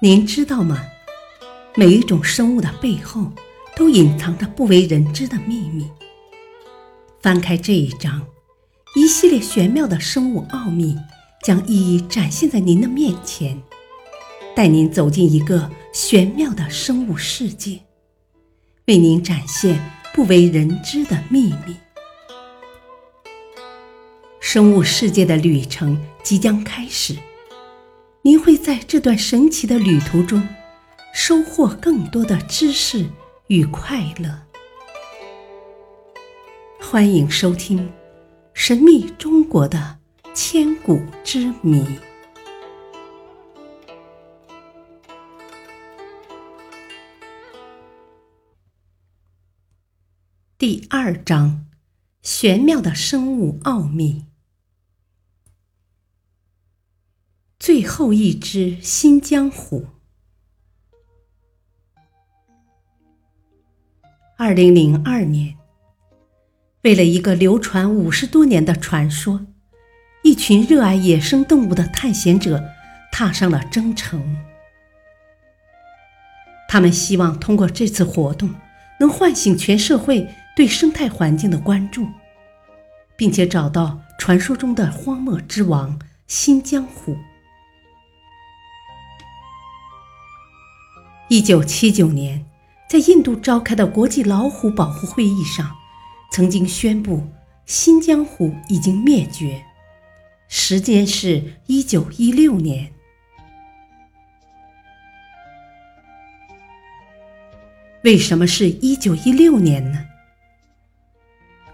您知道吗？每一种生物的背后，都隐藏着不为人知的秘密。翻开这一章，一系列玄妙的生物奥秘将一一展现在您的面前，带您走进一个玄妙的生物世界，为您展现不为人知的秘密。生物世界的旅程即将开始。您会在这段神奇的旅途中收获更多的知识与快乐。欢迎收听《神秘中国的千古之谜》第二章：玄妙的生物奥秘。最后一只新疆虎。二零零二年，为了一个流传五十多年的传说，一群热爱野生动物的探险者踏上了征程。他们希望通过这次活动，能唤醒全社会对生态环境的关注，并且找到传说中的荒漠之王新疆虎。一九七九年，在印度召开的国际老虎保护会议上，曾经宣布新疆虎已经灭绝，时间是一九一六年。为什么是一九一六年呢？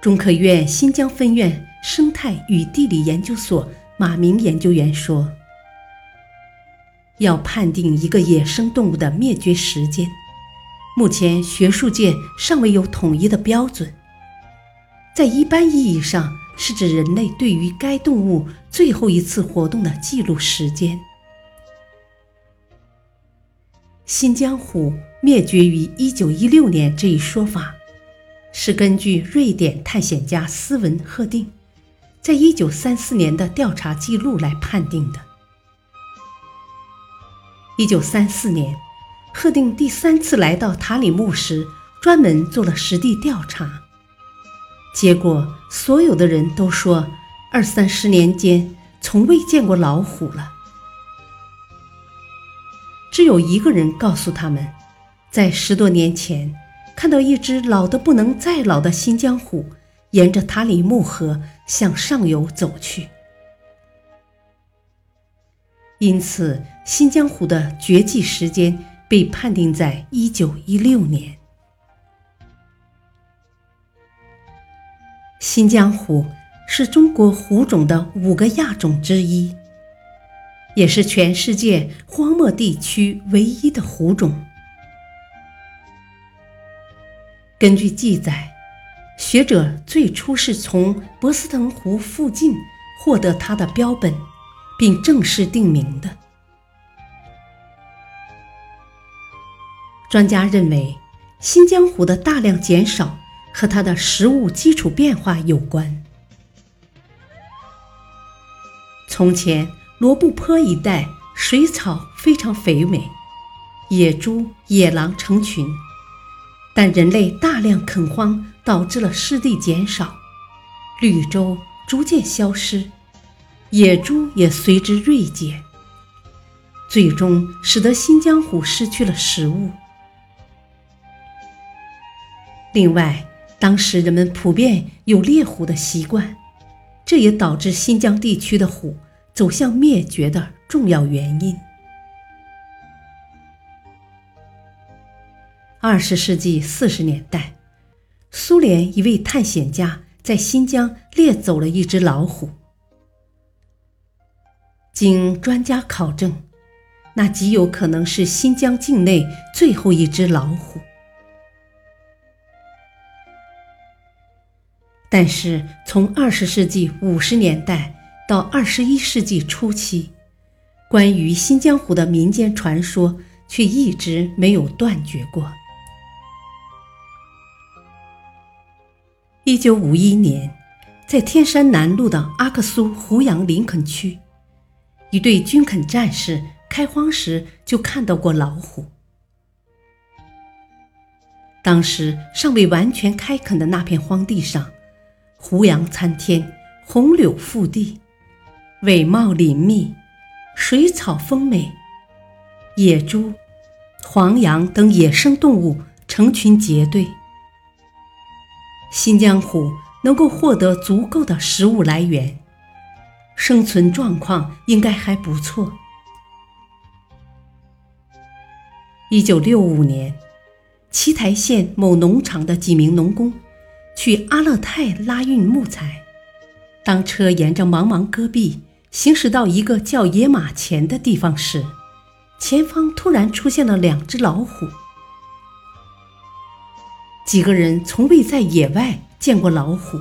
中科院新疆分院生态与地理研究所马明研究员说。要判定一个野生动物的灭绝时间，目前学术界尚未有统一的标准。在一般意义上，是指人类对于该动物最后一次活动的记录时间。新疆虎灭绝于一九一六年这一说法，是根据瑞典探险家斯文赫定在一九三四年的调查记录来判定的。一九三四年，赫定第三次来到塔里木时，专门做了实地调查。结果，所有的人都说，二三十年间从未见过老虎了。只有一个人告诉他们，在十多年前，看到一只老得不能再老的新疆虎，沿着塔里木河向上游走去。因此，新疆虎的绝迹时间被判定在一九一六年。新疆虎是中国虎种的五个亚种之一，也是全世界荒漠地区唯一的虎种。根据记载，学者最初是从博斯腾湖附近获得它的标本。并正式定名的。专家认为，新疆虎的大量减少和它的食物基础变化有关。从前，罗布泊一带水草非常肥美，野猪、野狼成群，但人类大量垦荒导致了湿地减少，绿洲逐渐消失。野猪也随之锐减，最终使得新疆虎失去了食物。另外，当时人们普遍有猎虎的习惯，这也导致新疆地区的虎走向灭绝的重要原因。二十世纪四十年代，苏联一位探险家在新疆猎走了一只老虎。经专家考证，那极有可能是新疆境内最后一只老虎。但是，从二十世纪五十年代到二十一世纪初期，关于新疆虎的民间传说却一直没有断绝过。一九五一年，在天山南路的阿克苏胡杨林肯区，一队军垦战士开荒时就看到过老虎。当时尚未完全开垦的那片荒地上，胡杨参天，红柳覆地，伟茂林密，水草丰美，野猪、黄羊等野生动物成群结队。新疆虎能够获得足够的食物来源，生存状况应该还不错。一九六五年。奇台县某农场的几名农工去阿勒泰拉运木材，当车沿着茫茫戈壁行驶到一个叫野马前的地方时，前方突然出现了两只老虎。几个人从未在野外见过老虎，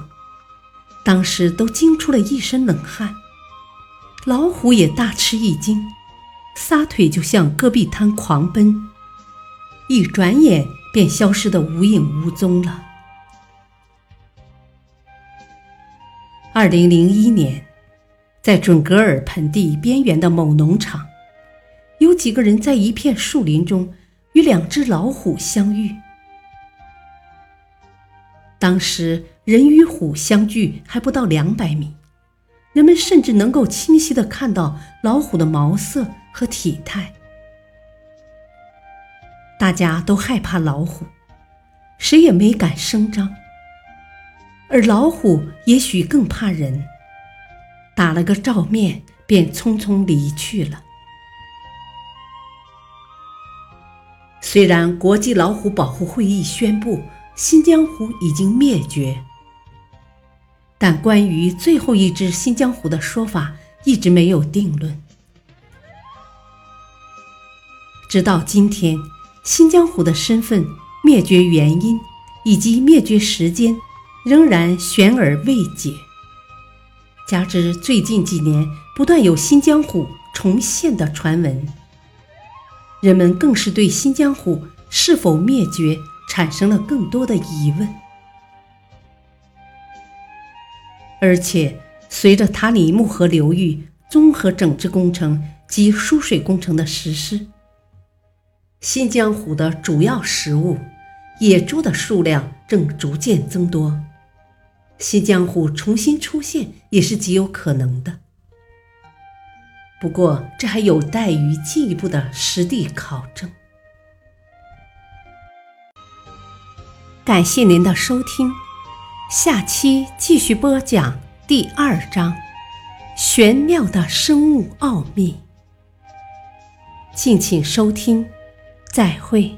当时都惊出了一身冷汗。老虎也大吃一惊，撒腿就向戈壁滩狂奔，一转眼。便消失得无影无踪了。二零零一年，在准格尔盆地边缘的某农场，有几个人在一片树林中与两只老虎相遇。当时人与虎相距还不到两百米，人们甚至能够清晰地看到老虎的毛色和体态。大家都害怕老虎，谁也没敢声张。而老虎也许更怕人，打了个照面，便匆匆离去了。虽然国际老虎保护会议宣布新疆虎已经灭绝，但关于最后一只新疆虎的说法一直没有定论，直到今天。新疆虎的身份、灭绝原因以及灭绝时间仍然悬而未解。加之最近几年不断有新疆虎重现的传闻，人们更是对新疆虎是否灭绝产生了更多的疑问。而且，随着塔里木河流域综合整治工程及输水工程的实施。新疆虎的主要食物野猪的数量正逐渐增多，新江湖重新出现也是极有可能的。不过，这还有待于进一步的实地考证。感谢您的收听，下期继续播讲第二章：玄妙的生物奥秘。敬请收听。再会。